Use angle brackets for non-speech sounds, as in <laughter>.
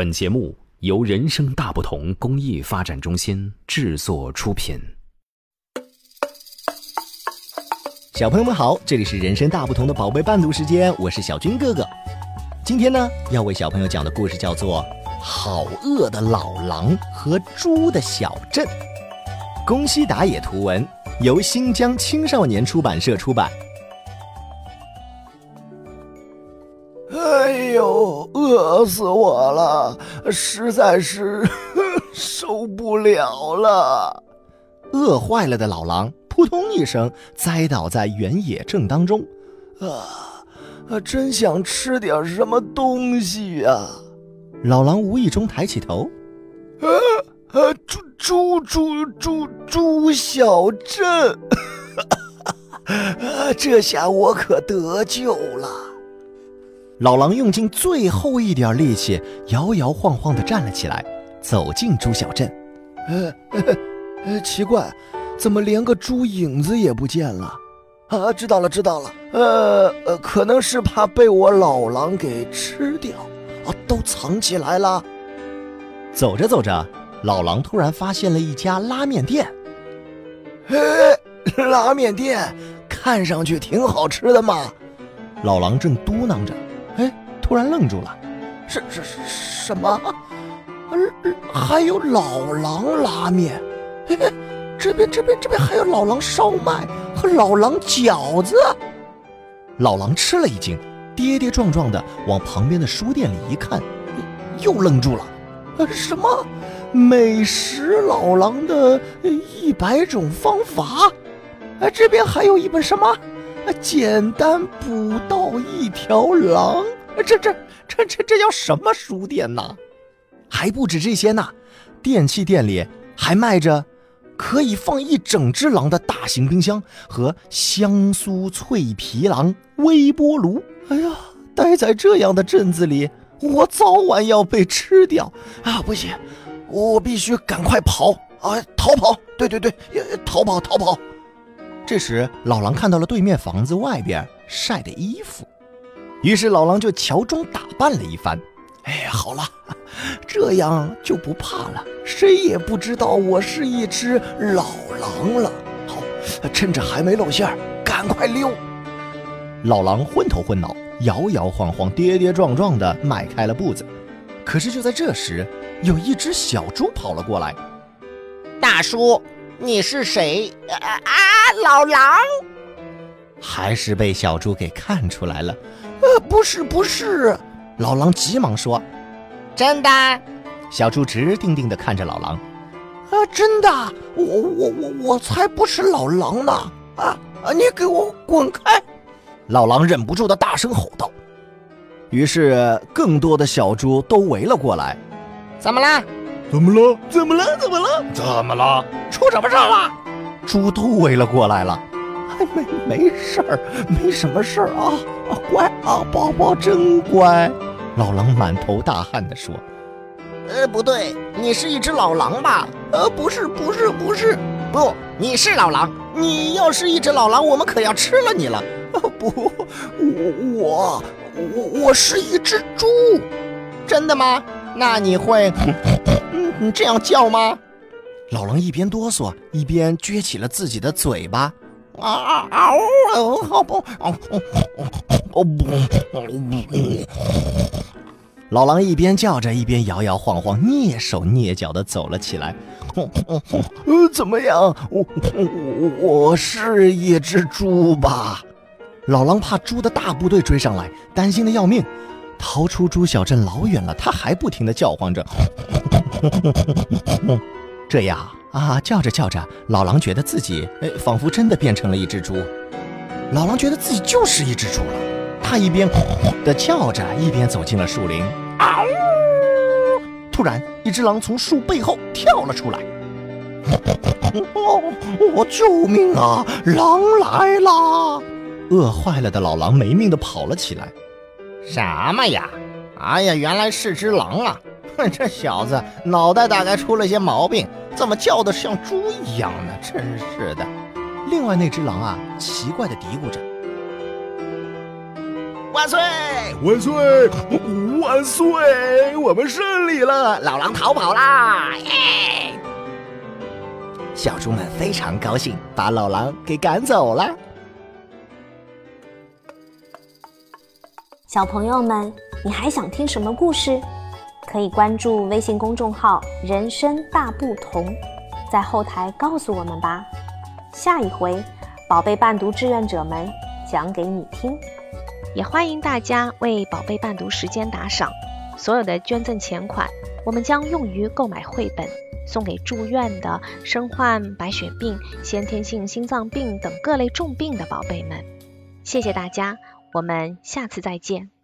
本节目由人生大不同公益发展中心制作出品。小朋友们好，这里是人生大不同的宝贝伴读时间，我是小军哥哥。今天呢，要为小朋友讲的故事叫做《好饿的老狼和猪的小镇》。宫西达也图文，由新疆青少年出版社出版。饿死我了，实在是 <laughs> 受不了了！饿坏了的老狼扑通一声栽倒在原野正当中，啊，真想吃点什么东西呀！老狼无意中抬起头，啊啊，猪猪猪猪猪小镇，<laughs> 啊，这下我可得救了。老狼用尽最后一点力气，摇摇晃晃地站了起来，走进猪小镇。呃，呃，奇怪，怎么连个猪影子也不见了？啊，知道了，知道了。呃呃，可能是怕被我老狼给吃掉，啊，都藏起来了。走着走着，老狼突然发现了一家拉面店。哎，拉面店看上去挺好吃的嘛。老狼正嘟囔着。哎，突然愣住了，是是是什么？还有老狼拉面？哎，这边这边这边还有老狼烧麦和老狼饺子。老狼吃了一惊，跌跌撞撞的往旁边的书店里一看，又愣住了。什么？美食老狼的一百种方法？哎，这边还有一本什么？简单捕到一条狼，这这这这这叫什么书店呐？还不止这些呢，电器店里还卖着可以放一整只狼的大型冰箱和香酥脆皮狼微波炉。哎呀，待在这样的镇子里，我早晚要被吃掉啊！不行，我必须赶快跑啊！逃跑！对对对，逃跑逃跑！这时，老狼看到了对面房子外边晒的衣服，于是老狼就乔装打扮了一番。哎，好了，<laughs> 这样就不怕了，谁也不知道我是一只老狼了。好，趁着还没露馅儿，赶快溜。老狼昏头昏脑，摇摇晃晃，跌跌撞撞地迈开了步子。可是就在这时，有一只小猪跑了过来。大叔。你是谁啊啊！老狼，还是被小猪给看出来了。呃，不是，不是。老狼急忙说：“真的。”小猪直定定地看着老狼。啊，真的，我我我我才不是老狼呢！啊啊，你给我滚开！老狼忍不住的大声吼道。于是，更多的小猪都围了过来。怎么了？怎么了？怎么了？怎么了？怎么了？出什么事了？猪都围了过来了。哎，没没事儿，没什么事儿啊啊，乖啊，宝宝真乖。老狼满头大汗地说：“呃，不对，你是一只老狼吧？呃，不是，不是，不是，不，你是老狼。你要是一只老狼，我们可要吃了你了。啊，不，我我我我是一只猪。真的吗？那你会？<laughs> ”你这样叫吗？老狼一边哆嗦，一边撅起了自己的嘴巴。啊啊啊！好不，哦不！老狼一边叫着，一边摇摇晃晃、蹑手蹑脚的走了起来。呃，怎么样？我我我是一只猪吧？老狼怕猪的大部队追上来，担心的要命。逃出猪小镇老远了，他还不停的叫唤着。这样啊，叫着叫着，老狼觉得自己哎，仿佛真的变成了一只猪。老狼觉得自己就是一只猪了。他一边的叫着，一边走进了树林。嗷！突然，一只狼从树背后跳了出来。我救命啊！狼来了！饿坏了的老狼没命的跑了起来。什么呀？哎呀，原来是只狼啊！哼，这小子脑袋大概出了些毛病，怎么叫的像猪一样呢？真是的。另外那只狼啊，奇怪的嘀咕着：“万岁！万岁！万岁！我们胜利了，老狼逃跑啦！耶！小猪们非常高兴，把老狼给赶走了。小朋友们，你还想听什么故事？可以关注微信公众号“人生大不同”，在后台告诉我们吧。下一回，宝贝伴读志愿者们讲给你听。也欢迎大家为宝贝伴读时间打赏，所有的捐赠钱款，我们将用于购买绘本，送给住院的、身患白血病、先天性心脏病等各类重病的宝贝们。谢谢大家。我们下次再见。